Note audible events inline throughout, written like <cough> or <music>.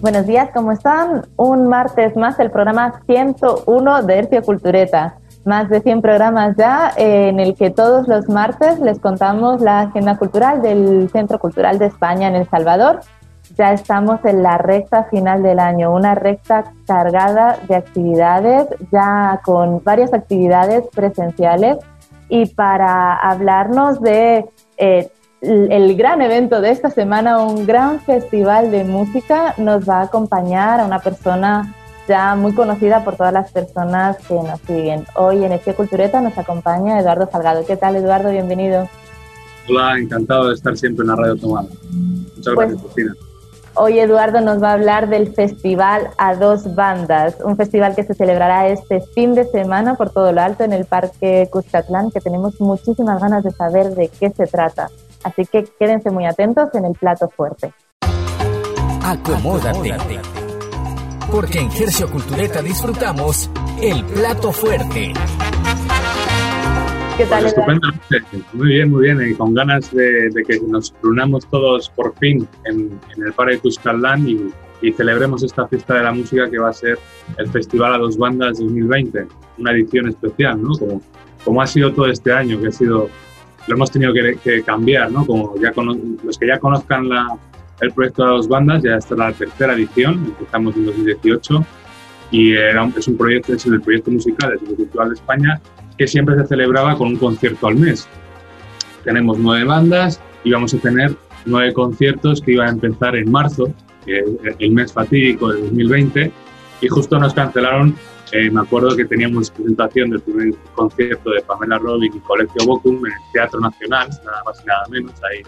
Buenos días, ¿cómo están? Un martes más el programa 101 de Hercio Cultureta. Más de 100 programas ya eh, en el que todos los martes les contamos la agenda cultural del Centro Cultural de España en El Salvador. Ya estamos en la recta final del año, una recta cargada de actividades, ya con varias actividades presenciales y para hablarnos de eh, el gran evento de esta semana, un gran festival de música, nos va a acompañar a una persona ya muy conocida por todas las personas que nos siguen. Hoy en este Cultureta nos acompaña Eduardo Salgado. ¿Qué tal, Eduardo? Bienvenido. Hola, encantado de estar siempre en la radio tomada. Muchas pues, gracias, Cristina. Hoy Eduardo nos va a hablar del festival a dos bandas, un festival que se celebrará este fin de semana por todo lo alto en el Parque Cuscatlán, que tenemos muchísimas ganas de saber de qué se trata. Así que quédense muy atentos en el plato fuerte. Acomódate. Porque en Gercio Cultureta disfrutamos el plato fuerte. ¿Qué tal? Pues estupendamente. Muy bien, muy bien. Y con ganas de, que nos reunamos todos por fin en, el Parque Cuscatlán y, y celebremos esta fiesta de la música que va a ser el Festival a dos bandas 2020, una edición especial, ¿no? Como, como ha sido todo este año, que ha sido lo hemos tenido que, cambiar, ¿no? Como ya los que ya conozcan la, el proyecto de dos bandas, ya está la tercera edición, empezamos en 2018 y era es un proyecto, es el proyecto musical Cultural de España que siempre se celebraba con un concierto al mes. Tenemos nueve bandas y vamos a tener nueve conciertos que iban a empezar en marzo, que el mes fatídico de 2020, y justo nos cancelaron eh, me acuerdo que teníamos presentación del primer concierto de Pamela Robin y Colegio Bocum en el Teatro Nacional, nada más y nada menos, ahí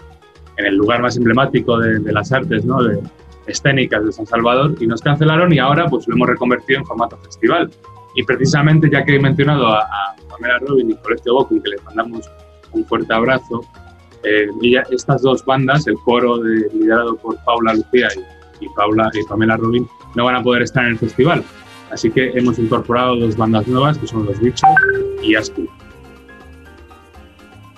en el lugar más emblemático de, las artes ¿no? de, escénicas de San Salvador, y nos cancelaron y ahora pues lo hemos reconvertido en formato festival. Y precisamente, ya que he mencionado a, Pamela Robin y Colegio Bocum, que les mandamos un fuerte abrazo, eh, y estas dos bandas, el coro de, liderado por Paula Lucía y, y, Paula, y Pamela Robin, no van a poder estar en el festival. Así que hemos incorporado dos bandas nuevas que son Los Bichos y Ascu.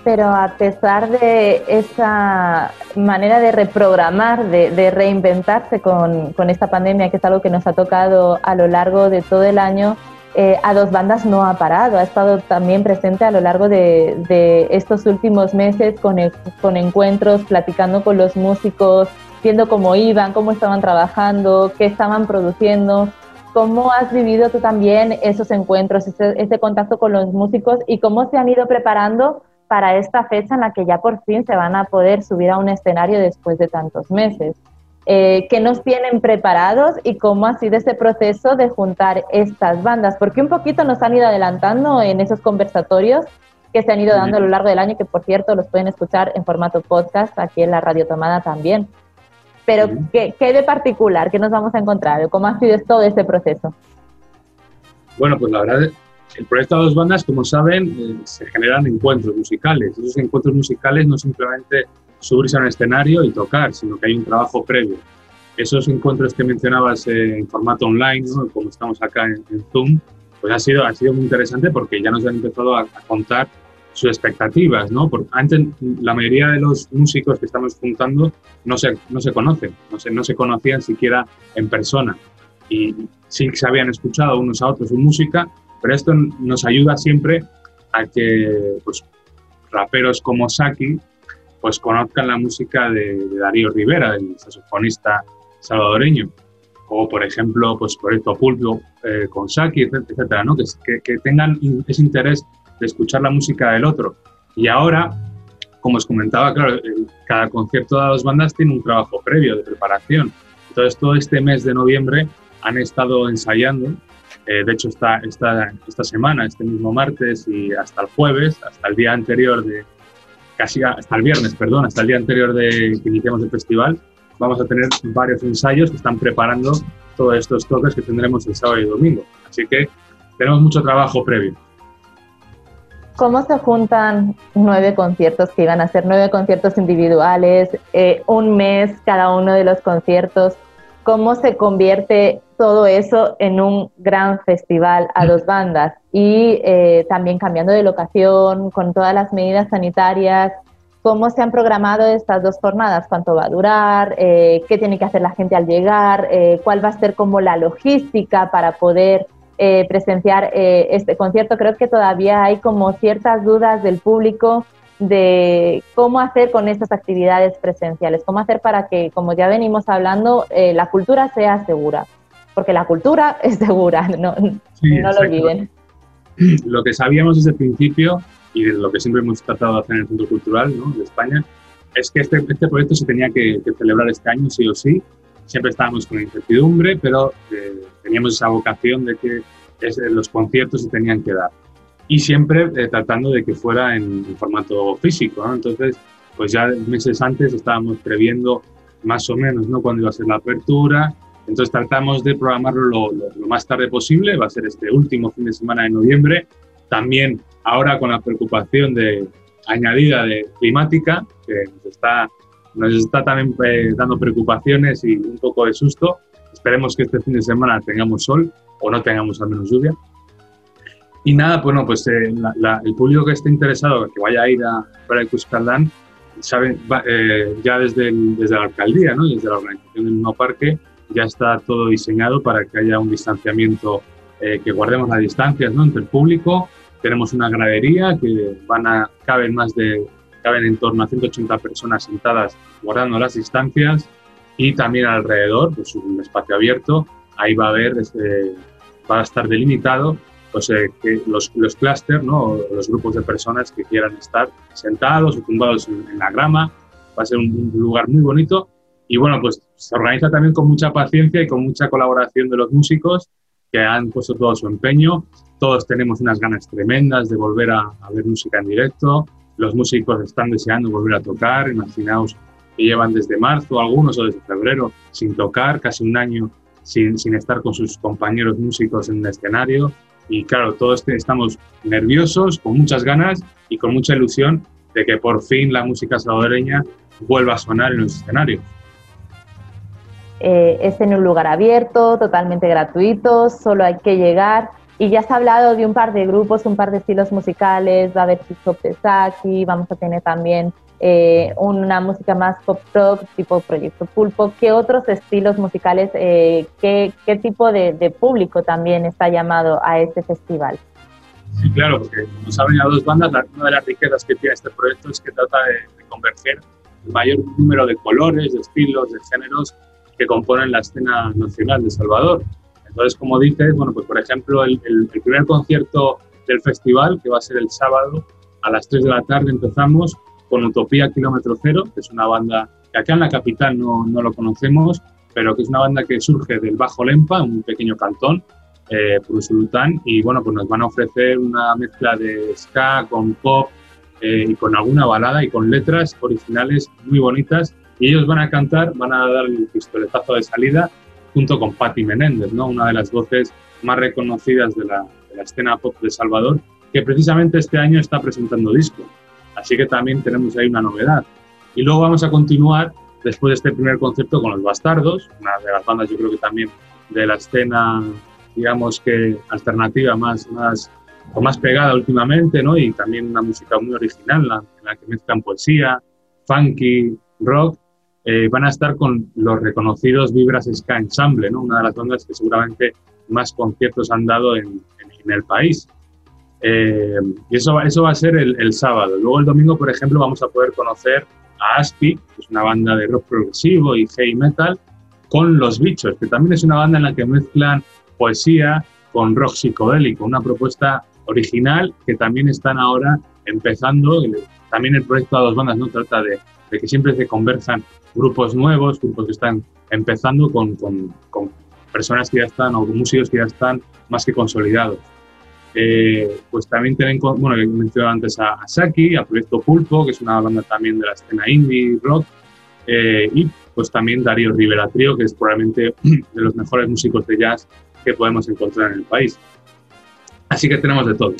Pero a pesar de esa manera de reprogramar, de, reinventarse con, esta pandemia, que es algo que nos ha tocado a lo largo de todo el año, eh, a dos bandas no ha parado, ha estado también presente a lo largo de, estos últimos meses con, con encuentros, platicando con los músicos, viendo cómo iban, cómo estaban trabajando, qué estaban produciendo. ¿Cómo has vivido tú también esos encuentros, ese, contacto con los músicos y cómo se han ido preparando para esta fecha en la que ya por fin se van a poder subir a un escenario después de tantos meses? Eh, ¿Qué nos tienen preparados y cómo ha sido ese proceso de juntar estas bandas? Porque un poquito nos han ido adelantando en esos conversatorios que se han ido dando a lo largo del año, que por cierto los pueden escuchar en formato podcast aquí en la Radio Tomada también. Pero, ¿qué, ¿qué, de particular? ¿Qué nos vamos a encontrar? ¿Cómo ha sido todo este proceso? Bueno, pues la verdad, el proyecto de dos bandas, como saben, eh, se generan encuentros musicales. Esos encuentros musicales no simplemente subirse a un escenario y tocar, sino que hay un trabajo previo. Esos encuentros que mencionabas eh, en formato online, como estamos acá en, Zoom, pues ha sido, ha sido muy interesante porque ya nos han empezado a, a contar sus expectativas, ¿no? Porque antes la mayoría de los músicos que estamos juntando no se, no se conocen, no se, no se conocían siquiera en persona y sí se habían escuchado unos a otros su música, pero esto nos ayuda siempre a que pues, raperos como Saki pues conozcan la música de, Darío Rivera, el saxofonista salvadoreño, o por ejemplo, pues Proyecto Pulpo eh, con Saki, etcétera, ¿no? que, que, que tengan ese interés de escuchar la música del otro. Y ahora, como os comentaba, claro, cada concierto de las bandas tiene un trabajo previo de preparación. Entonces, todo este mes de noviembre han estado ensayando. Eh, de hecho, esta, esta, esta semana, este mismo martes y hasta el jueves, hasta el día anterior de, casi hasta el viernes, perdón, hasta el día anterior de que iniciamos el festival, vamos a tener varios ensayos que están preparando todos estos toques que tendremos el sábado y domingo. Así que tenemos mucho trabajo previo. ¿Cómo se juntan nueve conciertos que iban a ser nueve conciertos individuales, eh, un mes cada uno de los conciertos? ¿Cómo se convierte todo eso en un gran festival a dos bandas? Y eh, también cambiando de locación, con todas las medidas sanitarias, ¿cómo se han programado estas dos jornadas? ¿Cuánto va a durar? Eh, ¿Qué tiene que hacer la gente al llegar? ¿Cuál va a ser como la logística para poder eh, presenciar eh, este concierto. Creo que todavía hay como ciertas dudas del público de cómo hacer con estas actividades presenciales, cómo hacer para que, como ya venimos hablando, eh, la cultura sea segura, porque la cultura <laughs> es segura, no, no lo olviden. <clears throat> Lo que sabíamos desde el principio y lo que siempre hemos tratado de hacer en el Centro Cultural de España es que este, este proyecto se tenía que, que celebrar este año sí o sí siempre estábamos con incertidumbre, pero eh, teníamos esa vocación de que los conciertos se tenían que dar. Y siempre eh, tratando de que fuera en, formato físico. Entonces, pues ya meses antes estábamos previendo más o menos ¿no? cuándo iba a ser la apertura. Entonces tratamos de programarlo lo, lo, más tarde posible, va a ser este último fin de semana de noviembre. También ahora con la preocupación de, añadida de climática, que nos está nos está también eh, dando preocupaciones y un poco de susto. Esperemos que este fin de semana tengamos sol o no tengamos al menos lluvia. Y nada, bueno, pues eh, el público que esté interesado, que vaya a ir a para el Cuscaldán, saben, eh, ya desde, desde la alcaldía, ¿no? desde la organización del mismo parque, ya está todo diseñado para que haya un distanciamiento, que guardemos las distancias ¿no? entre el público. Tenemos una gradería que van a caben más de caben en torno a 180 personas sentadas guardando las distancias y también alrededor, pues un espacio abierto, ahí va a haber, este, va a estar delimitado pues, eh, que los, los clústeres, ¿no? los grupos de personas que quieran estar sentados o tumbados en, la grama, va a ser un, lugar muy bonito y bueno, pues se organiza también con mucha paciencia y con mucha colaboración de los músicos que han puesto todo su empeño. Todos tenemos unas ganas tremendas de volver a, a ver música en directo, los músicos están deseando volver a tocar, imaginaos que llevan desde marzo algunos o desde febrero sin tocar, casi un año sin, sin estar con sus compañeros músicos en el escenario. Y claro, todos estamos nerviosos, con muchas ganas y con mucha ilusión de que por fin la música salvadoreña vuelva a sonar en los escenarios. Eh, es en un lugar abierto, totalmente gratuito, solo hay que llegar y ya se ha hablado de un par de grupos, un par de estilos musicales, va a haber hip de Saki, vamos a tener también eh, una música más pop rock, tipo Proyecto Pulpo. ¿Qué otros estilos musicales, eh, qué, tipo de, público también está llamado a este festival? Sí, claro, porque como saben a dos bandas, una de las riquezas que tiene este proyecto es que trata de, de converger el mayor número de colores, de estilos, de géneros que componen la escena nacional de Salvador. Entonces, como dices, bueno, pues por ejemplo, el, primer concierto del festival, que va a ser el sábado a las 3 de la tarde, empezamos con Utopía Kilómetro Cero, que es una banda que acá en la capital no, no lo conocemos, pero que es una banda que surge del Bajo Lempa, un pequeño cantón, eh, Purusulután, y bueno, pues nos van a ofrecer una mezcla de ska con pop eh, y con alguna balada y con letras originales muy bonitas. Y ellos van a cantar, van a dar el pistoletazo de salida junto con Patti Menéndez, ¿no? una de las voces más reconocidas de la, de la, escena pop de Salvador, que precisamente este año está presentando disco. Así que también tenemos ahí una novedad. Y luego vamos a continuar después de este primer concierto con Los Bastardos, una de las bandas yo creo que también de la escena, digamos que alternativa más, más, o más pegada últimamente, ¿no? y también una música muy original la, en la que mezclan poesía, funky, rock eh, van a estar con los reconocidos Vibras Ska Ensemble, ¿no? una de las bandas que seguramente más conciertos han dado en, en, el país. Eh, y eso, eso va a ser el, el, sábado. Luego el domingo, por ejemplo, vamos a poder conocer a Aspi, que es una banda de rock progresivo y heavy metal, con Los Bichos, que también es una banda en la que mezclan poesía con rock psicodélico, una propuesta original que también están ahora empezando. También el proyecto a dos bandas no trata de, de que siempre se conversan grupos nuevos, grupos que están empezando con, con, con personas que ya están o músicos que ya están más que consolidados. Eh, pues también tienen, bueno, he mencionado antes a, a, Saki, a Proyecto Pulpo, que es una banda también de la escena indie rock, eh, y pues también Darío Rivera Trío, que es probablemente <clears throat> de los mejores músicos de jazz que podemos encontrar en el país. Así que tenemos de todo.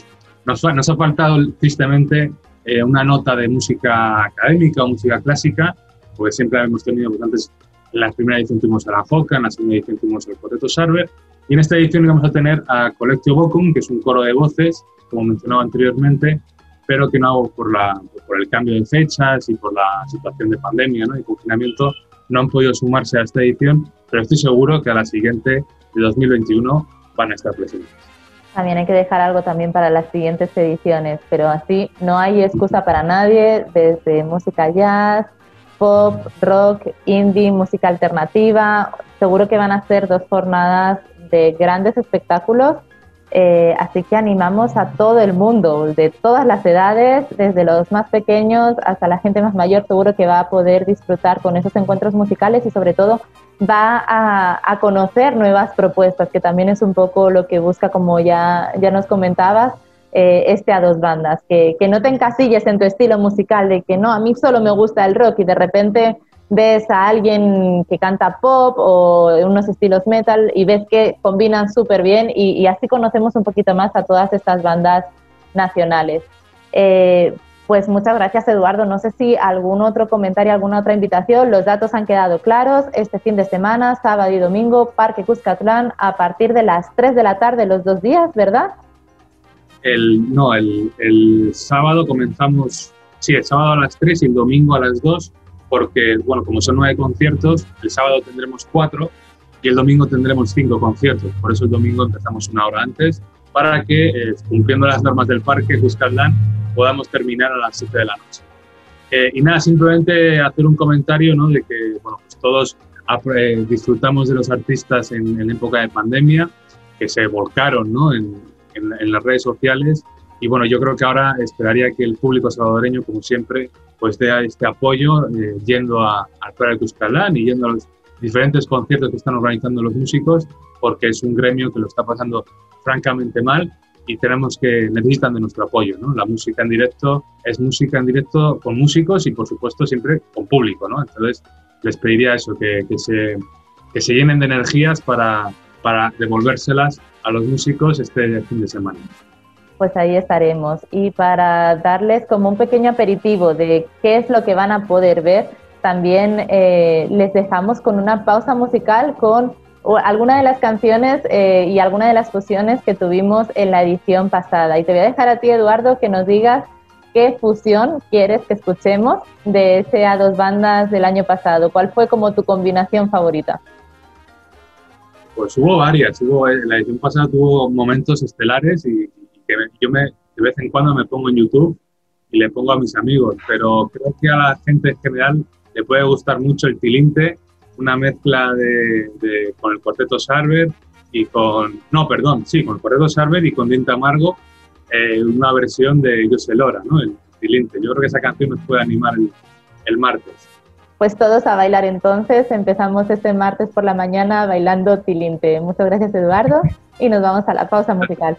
Nos, nos ha faltado tristemente eh, una nota de música académica o música clásica, porque siempre hemos tenido, pues antes en la primera edición tuvimos a la Joca, en la segunda edición tuvimos al Cuarteto Sarver, y en esta edición vamos a tener a Collectio Vocum, que es un coro de voces, como mencionaba anteriormente, pero que no por, la, por el cambio de fechas y por la situación de pandemia ¿no? y confinamiento no han podido sumarse a esta edición, pero estoy seguro que a la siguiente de 2021 van a estar presentes. También hay que dejar algo también para las siguientes ediciones, pero así no hay excusa para nadie, desde música jazz, pop, rock, indie, música alternativa. Seguro que van a ser dos jornadas de grandes espectáculos, eh, así que animamos a todo el mundo, de todas las edades, desde los más pequeños hasta la gente más mayor, seguro que va a poder disfrutar con esos encuentros musicales y sobre todo va a, conocer nuevas propuestas, que también es un poco lo que busca, como ya, ya nos comentabas, eh, este a dos bandas, que, que no te encasilles en tu estilo musical, de que no, a mí solo me gusta el rock y de repente ves a alguien que canta pop o unos estilos metal y ves que combinan súper bien y, así conocemos un poquito más a todas estas bandas nacionales. Eh, pues muchas gracias Eduardo. No sé si algún otro comentario, alguna otra invitación. Los datos han quedado claros. Este fin de semana, sábado y domingo, Parque Cuscatlán a partir de las 3 de la tarde los dos días, ¿verdad? El, no, el, el sábado comenzamos, sí, el sábado a las 3 y el domingo a las 2 porque, bueno, como son nueve conciertos, el sábado tendremos cuatro y el domingo tendremos cinco conciertos. Por eso el domingo empezamos una hora antes para que, eh, cumpliendo las normas del parque Cuscatlán, podamos terminar a las 7 de la noche. Eh, y nada, simplemente hacer un comentario ¿no? de que bueno, pues todos eh, disfrutamos de los artistas en, en, época de pandemia, que se volcaron ¿no? en, en, en, las redes sociales. Y bueno, yo creo que ahora esperaría que el público salvadoreño, como siempre, pues dé este apoyo eh, yendo a, a de Cuscalán y yendo a los diferentes conciertos que están organizando los músicos, porque es un gremio que lo está pasando francamente mal y tenemos que necesitan de nuestro apoyo, ¿no? La música en directo es música en directo con músicos y por supuesto siempre con público, ¿no? Entonces les pediría eso, que, que se, que se llenen de energías para, para devolvérselas a los músicos este fin de semana pues ahí estaremos. Y para darles como un pequeño aperitivo de qué es lo que van a poder ver, también eh, les dejamos con una pausa musical con alguna de las canciones eh, y alguna de las fusiones que tuvimos en la edición pasada. Y te voy a dejar a ti, Eduardo, que nos digas qué fusión quieres que escuchemos de ese a dos bandas del año pasado. ¿Cuál fue como tu combinación favorita? Pues hubo varias. Hubo, la edición pasada tuvo momentos estelares y que yo me, de vez en cuando me pongo en YouTube y le pongo a mis amigos, pero creo que a la gente en general le puede gustar mucho el tilinte, una mezcla de, con el cuarteto Sarver y con, no, perdón, sí, con el cuarteto Sarver y con Diente Amargo, eh, una versión de José Lora, ¿no? El tilinte. Yo creo que esa canción nos puede animar el, el martes. Pues todos a bailar entonces. Empezamos este martes por la mañana bailando tilinte. Muchas gracias Eduardo y nos vamos a la pausa musical.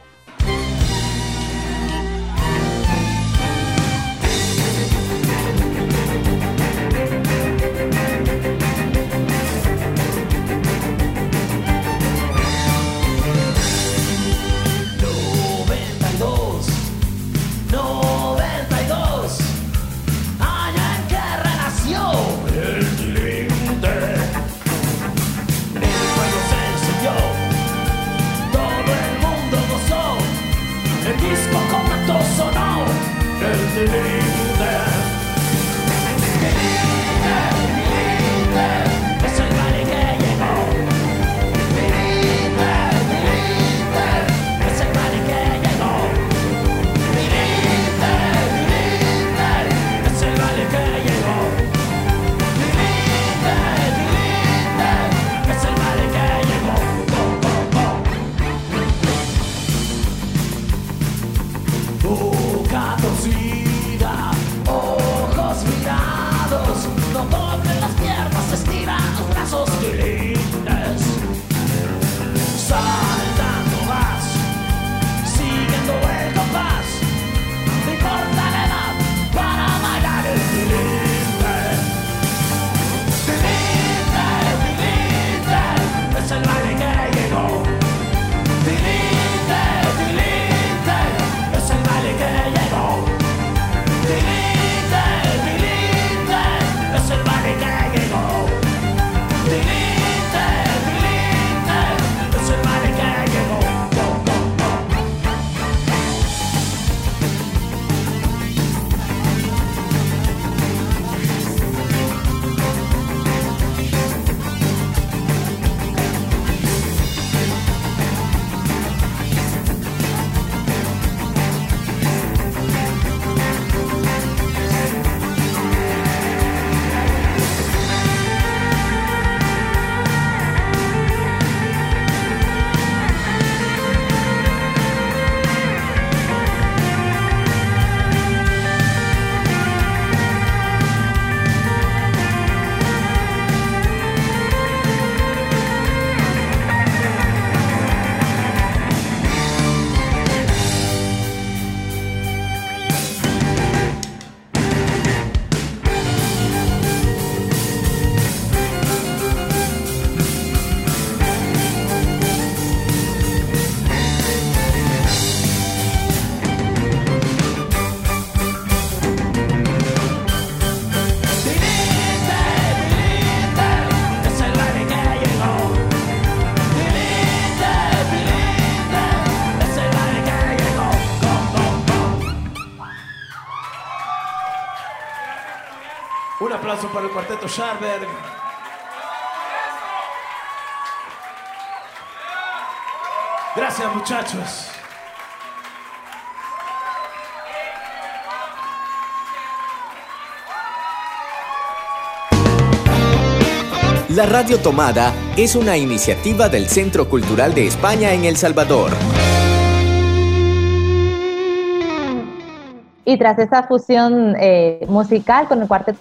Cuarteto Scharberg. Gracias muchachos. La Radio Tomada es una iniciativa del Centro Cultural de España en El Salvador. Y tras esta fusión eh, musical con el cuarteto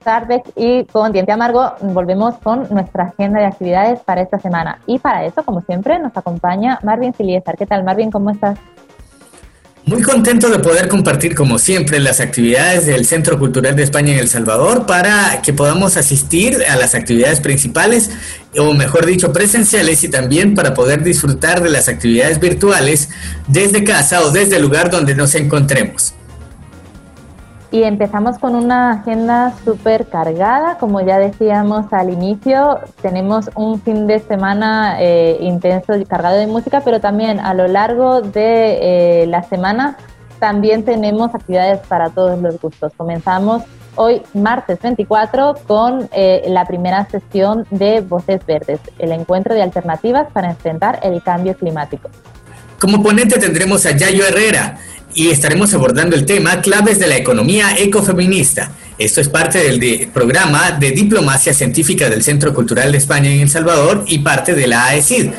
Starbeck y con Diente Amargo, volvemos con nuestra agenda de actividades para esta semana. Y para eso, como siempre, nos acompaña Marvin Filiesar. ¿Qué tal, Marvin? ¿Cómo estás? Muy contento de poder compartir como siempre las actividades del Centro Cultural de España en El Salvador para que podamos asistir a las actividades principales o mejor dicho presenciales y también para poder disfrutar de las actividades virtuales desde casa o desde el lugar donde nos encontremos. Y empezamos con una agenda súper cargada, como ya decíamos al inicio, tenemos un fin de semana eh, intenso y cargado de música, pero también a lo largo de eh, la semana también tenemos actividades para todos los gustos. Comenzamos hoy, martes 24, con eh, la primera sesión de Voces Verdes, el encuentro de alternativas para enfrentar el cambio climático. Como ponente tendremos a Yayo Herrera, y estaremos abordando el tema claves de la economía ecofeminista. Esto es parte del programa de diplomacia científica del Centro Cultural de España en El Salvador y parte de la AECID.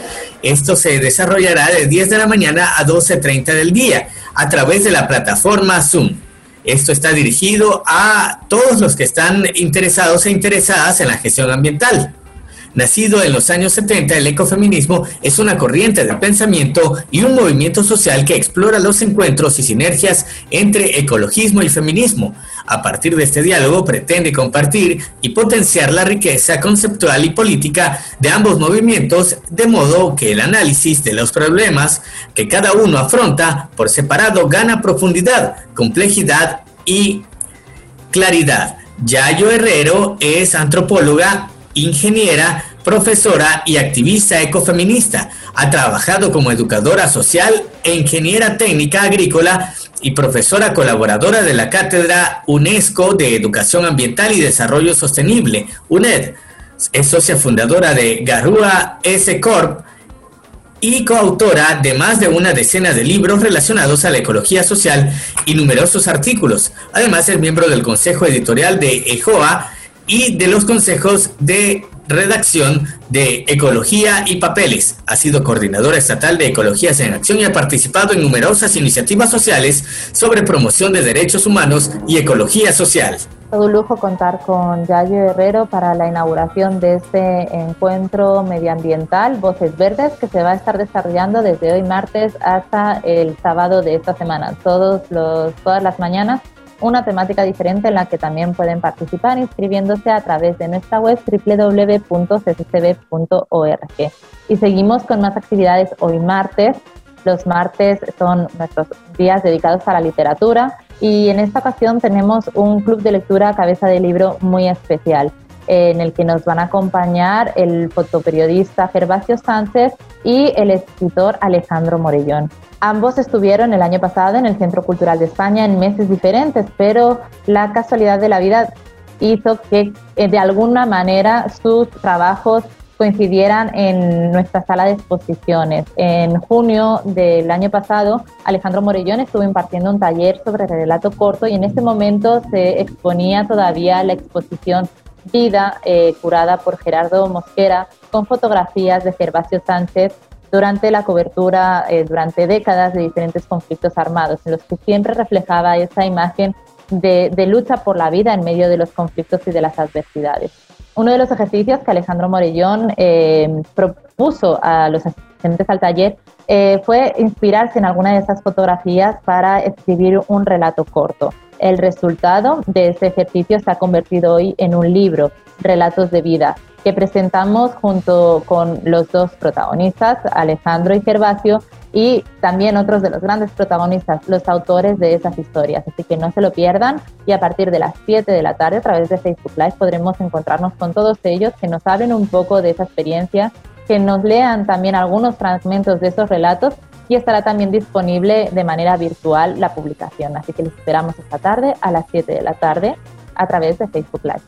Esto se desarrollará de 10 de la mañana a 12.30 del día a través de la plataforma Zoom. Esto está dirigido a todos los que están interesados e interesadas en la gestión ambiental. Nacido en los años 70, el ecofeminismo es una corriente de pensamiento y un movimiento social que explora los encuentros y sinergias entre ecologismo y feminismo. A partir de este diálogo pretende compartir y potenciar la riqueza conceptual y política de ambos movimientos, de modo que el análisis de los problemas que cada uno afronta por separado gana profundidad, complejidad y claridad. Yayo Herrero es antropóloga ingeniera, profesora y activista ecofeminista. Ha trabajado como educadora social e ingeniera técnica agrícola y profesora colaboradora de la Cátedra UNESCO de Educación Ambiental y Desarrollo Sostenible, UNED. Es socia fundadora de Garúa S Corp y coautora de más de una decena de libros relacionados a la ecología social y numerosos artículos. Además es miembro del Consejo Editorial de EJOA y de los consejos de redacción de Ecología y Papeles. Ha sido coordinadora estatal de Ecologías en Acción y ha participado en numerosas iniciativas sociales sobre promoción de derechos humanos y ecología social. Todo un lujo contar con Yayo Herrero para la inauguración de este encuentro medioambiental Voces Verdes que se va a estar desarrollando desde hoy martes hasta el sábado de esta semana, todos los, todas las mañanas una temática diferente en la que también pueden participar inscribiéndose a través de nuestra web www.cccb.org. Y seguimos con más actividades hoy martes. Los martes son nuestros días dedicados a la literatura y en esta ocasión tenemos un club de lectura cabeza de libro muy especial en el que nos van a acompañar el fotoperiodista Gervasio Sánchez y el escritor Alejandro Morellón. Ambos estuvieron el año pasado en el Centro Cultural de España en meses diferentes, pero la casualidad de la vida hizo que eh, de alguna manera sus trabajos coincidieran en nuestra sala de exposiciones. En junio del año pasado, Alejandro Morellón estuvo impartiendo un taller sobre relato corto y en ese momento se exponía todavía la exposición Vida, eh, curada por Gerardo Mosquera, con fotografías de Gervasio Sánchez durante la cobertura, eh, durante décadas de diferentes conflictos armados, en los que siempre reflejaba esa imagen de, lucha por la vida en medio de los conflictos y de las adversidades. Uno de los ejercicios que Alejandro Morellón eh, propuso a los asistentes al taller fue inspirarse en alguna de esas fotografías para escribir un relato corto. El resultado de ese ejercicio se ha convertido hoy en un libro, Relatos de Vida, que presentamos junto con los dos protagonistas, Alejandro y Gervasio, y también otros de los grandes protagonistas, los autores de esas historias. Así que no se lo pierdan y a partir de las 7 de la tarde a través de Facebook Live podremos encontrarnos con todos ellos que nos hablen un poco de esa experiencia, que nos lean también algunos fragmentos de esos relatos y estará también disponible de manera virtual la publicación. Así que les esperamos esta tarde a las 7 de la tarde a través de Facebook Live.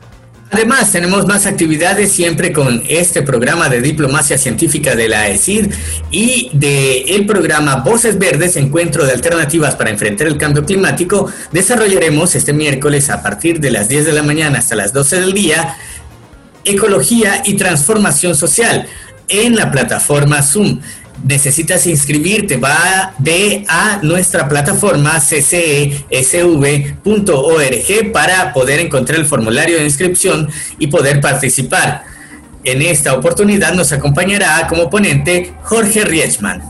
Además, tenemos más actividades siempre con este programa de diplomacia científica de la ESID y del el programa Voces Verdes, Encuentro de Alternativas para Enfrentar el Cambio Climático. Desarrollaremos este miércoles a partir de las 10 de la mañana hasta las 12 del día Ecología y Transformación Social en la plataforma Zoom necesitas inscribirte, va ve a nuestra plataforma ccesv.org para poder encontrar el formulario de inscripción y poder participar. En esta oportunidad nos acompañará como ponente Jorge Riechman.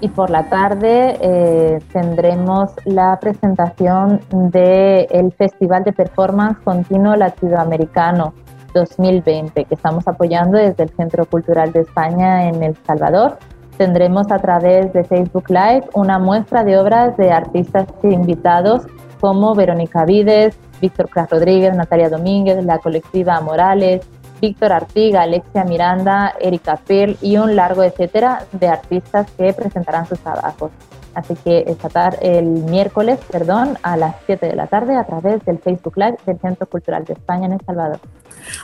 Y por la tarde eh, tendremos la presentación del Festival de Performance Continuo Latinoamericano 2020 que estamos apoyando desde el Centro Cultural de España en El Salvador tendremos a través de Facebook Live una muestra de obras de artistas invitados como Verónica Vides, Víctor Cras Rodríguez, Natalia Domínguez, la colectiva Morales, Víctor Artiga, Alexia Miranda, Erika Pearl y un largo etcétera de artistas que presentarán sus trabajos. Así que esta tarde, el miércoles, perdón, a las 7 de la tarde a través del Facebook Live del Centro Cultural de España en El Salvador.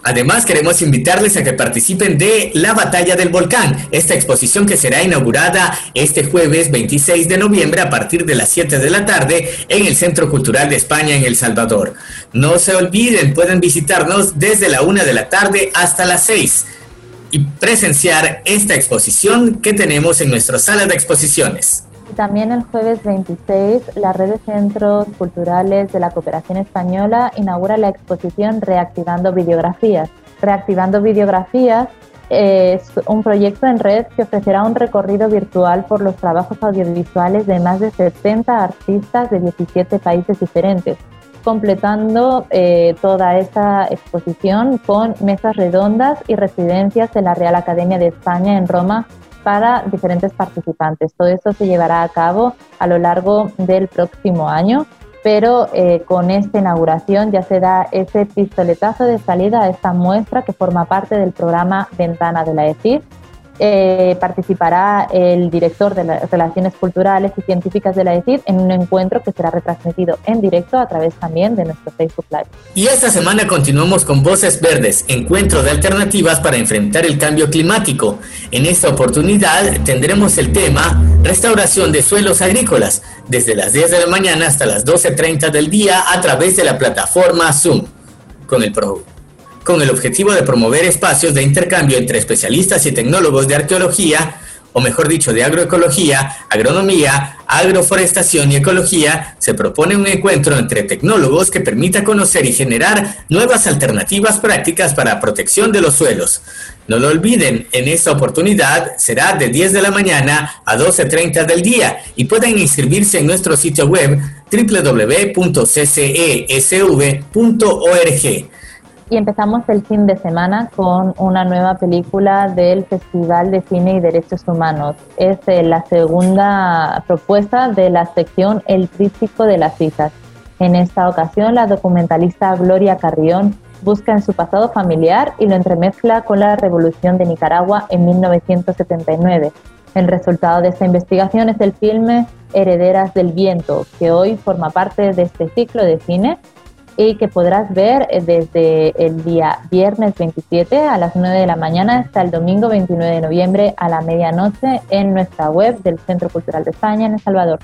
Además, queremos invitarles a que participen de La Batalla del Volcán, esta exposición que será inaugurada este jueves 26 de noviembre a partir de las 7 de la tarde en el Centro Cultural de España en El Salvador. No se olviden, pueden visitarnos desde la 1 de la tarde hasta las 6 y presenciar esta exposición que tenemos en nuestra sala de exposiciones. También el jueves 26, la Red de Centros Culturales de la Cooperación Española inaugura la exposición Reactivando Videografías. Reactivando Videografías es un proyecto en red que ofrecerá un recorrido virtual por los trabajos audiovisuales de más de 70 artistas de 17 países diferentes, completando eh, toda esta exposición con mesas redondas y residencias en la Real Academia de España en Roma para diferentes participantes. Todo esto se llevará a cabo a lo largo del próximo año, pero eh, con esta inauguración ya se da ese pistoletazo de salida a esta muestra que forma parte del programa Ventana de la EFID eh, participará el director de las Relaciones Culturales y Científicas de la ECID en un encuentro que será retransmitido en directo a través también de nuestro Facebook Live. Y esta semana continuamos con Voces Verdes, encuentro de alternativas para enfrentar el cambio climático. En esta oportunidad tendremos el tema restauración de suelos agrícolas, desde las 10 de la mañana hasta las 12.30 del día a través de la plataforma Zoom, con el pro con el objetivo de promover espacios de intercambio entre especialistas y tecnólogos de arqueología, o mejor dicho, de agroecología, agronomía, agroforestación y ecología, se propone un encuentro entre tecnólogos que permita conocer y generar nuevas alternativas prácticas para protección de los suelos. No lo olviden, en esta oportunidad será de 10 de la mañana a 12.30 del día y pueden inscribirse en nuestro sitio web www.ccesv.org. Y empezamos el fin de semana con una nueva película del Festival de Cine y Derechos Humanos. Es eh, la segunda propuesta de la sección El Tríptico de las Hijas. En esta ocasión, la documentalista Gloria Carrión busca en su pasado familiar y lo entremezcla con la revolución de Nicaragua en 1979. El resultado de esta investigación es el filme Herederas del Viento, que hoy forma parte de este ciclo de cine y que podrás ver eh, desde el día viernes 27 a las 9 de la mañana hasta el domingo 29 de noviembre a la medianoche en nuestra web del Centro Cultural de España en El Salvador.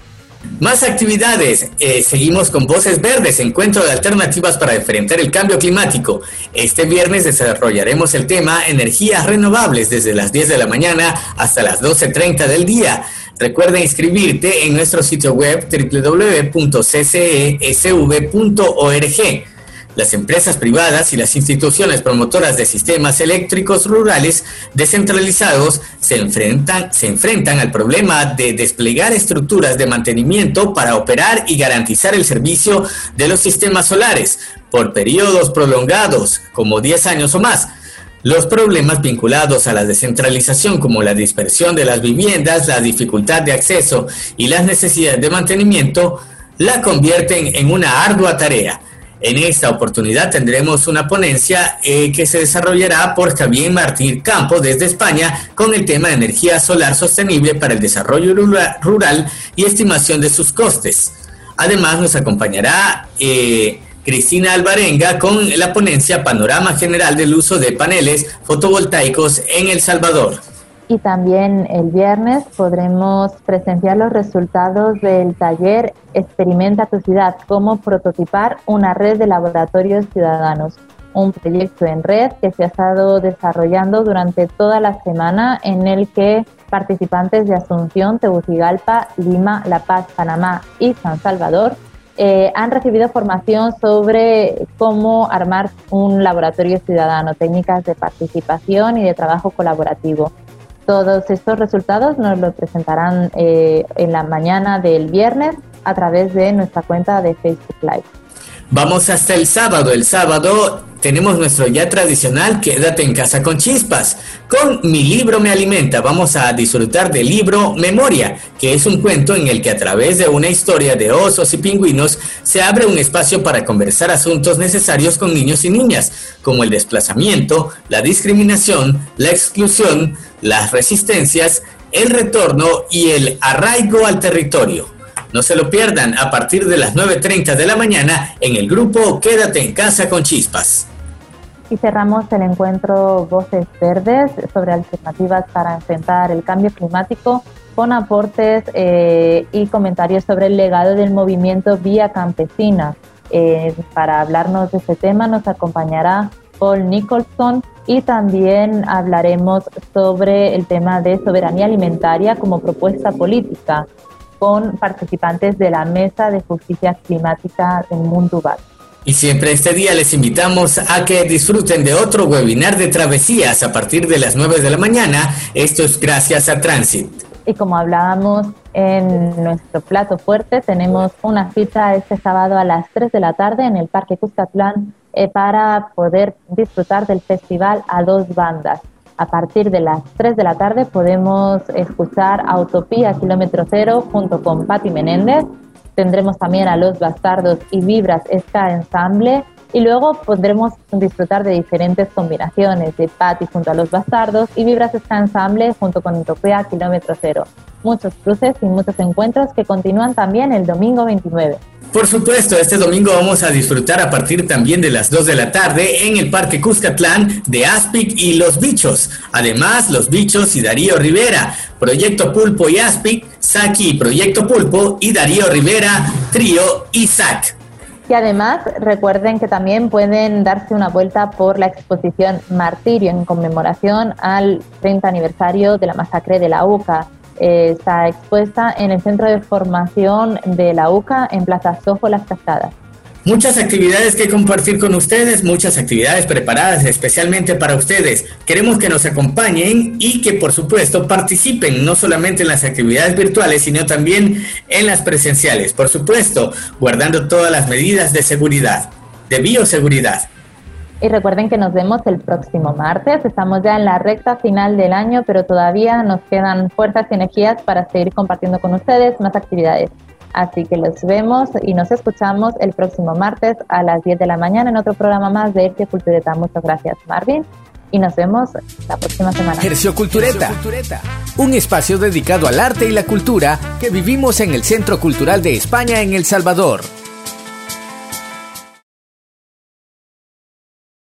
Más actividades. Eh, seguimos con Voces Verdes, encuentro de alternativas para enfrentar el cambio climático. Este viernes desarrollaremos el tema energías renovables desde las 10 de la mañana hasta las 12.30 del día. Recuerda inscribirte en nuestro sitio web www.ccesv.org. Las empresas privadas y las instituciones promotoras de sistemas eléctricos rurales descentralizados se enfrentan, se enfrentan al problema de desplegar estructuras de mantenimiento para operar y garantizar el servicio de los sistemas solares por periodos prolongados, como 10 años o más los problemas vinculados a la descentralización como la dispersión de las viviendas, la dificultad de acceso y las necesidades de mantenimiento la convierten en una ardua tarea. En esta oportunidad tendremos una ponencia eh, que se desarrollará por Javier Martín Campo desde España con el tema de energía solar sostenible para el desarrollo rural y estimación de sus costes. Además nos acompañará eh, Cristina Alvarenga con la ponencia Panorama General del Uso de Paneles Fotovoltaicos en El Salvador. Y también el viernes podremos presenciar los resultados del taller Experimenta tu ciudad, cómo prototipar una red de laboratorios ciudadanos, un proyecto en red que se ha estado desarrollando durante toda la semana en el que participantes de Asunción, Tegucigalpa, Lima, La Paz, Panamá y San Salvador eh, han recibido formación sobre cómo armar un laboratorio ciudadano, técnicas de participación y de trabajo colaborativo. Todos estos resultados nos los presentarán eh, en la mañana del viernes a través de nuestra cuenta de Facebook Live. Vamos hasta el sábado. El sábado tenemos nuestro ya tradicional Quédate en casa con chispas. Con Mi libro me alimenta vamos a disfrutar del libro Memoria, que es un cuento en el que a través de una historia de osos y pingüinos se abre un espacio para conversar asuntos necesarios con niños y niñas, como el desplazamiento, la discriminación, la exclusión, las resistencias, el retorno y el arraigo al territorio. No se lo pierdan a partir de las 9.30 de la mañana en el grupo Quédate en casa con chispas. Y cerramos el encuentro Voces Verdes sobre alternativas para enfrentar el cambio climático con aportes eh, y comentarios sobre el legado del movimiento Vía Campesina. Eh, para hablarnos de este tema nos acompañará Paul Nicholson y también hablaremos sobre el tema de soberanía alimentaria como propuesta política con participantes de la Mesa de Justicia Climática del Mundo Y siempre este día les invitamos a que disfruten de otro webinar de travesías a partir de las 9 de la mañana. Esto es gracias a Transit. Y como hablábamos en nuestro plato fuerte, tenemos una cita este sábado a las 3 de la tarde en el Parque Cuscatlán eh, para poder disfrutar del festival a dos bandas. A partir de las 3 de la tarde podemos escuchar Autopía Kilómetro Cero junto con Patti Menéndez. Tendremos también a Los Bastardos y Vibras Ska Ensamble. Y luego podremos disfrutar de diferentes combinaciones de Patti junto a Los Bastardos y Vibras Ska Ensamble junto con Utopía Kilómetro Cero. Muchos cruces y muchos encuentros que continúan también el domingo 29. Por supuesto, este domingo vamos a disfrutar a partir también de las 2 de la tarde en el Parque Cuscatlán de Aspic y Los Bichos. Además, Los Bichos y Darío Rivera, Proyecto Pulpo y Aspic, Saki y Proyecto Pulpo y Darío Rivera, Trío y SAC. Y además recuerden que también pueden darse una vuelta por la exposición Martirio en conmemoración al 30 aniversario de la masacre de la UCA. Eh, está expuesta en el Centro de Formación de la UCA en Plaza Sojo Las Cascadas. Muchas actividades que compartir con ustedes, muchas actividades preparadas especialmente para ustedes. Queremos que nos acompañen y que por supuesto participen no solamente en las actividades virtuales, sino también en las presenciales. Por supuesto, guardando todas las medidas de seguridad, de bioseguridad. Y recuerden que nos vemos el próximo martes. Estamos ya en la recta final del año, pero todavía nos quedan fuerzas y energías para seguir compartiendo con ustedes más actividades. Así que los vemos y nos escuchamos el próximo martes a las 10 de la mañana en otro programa más de Hercio Cultureta. Muchas gracias, Marvin. Y nos vemos la próxima semana. Hercio Cultureta, un espacio dedicado al arte y la cultura que vivimos en el Centro Cultural de España en El Salvador.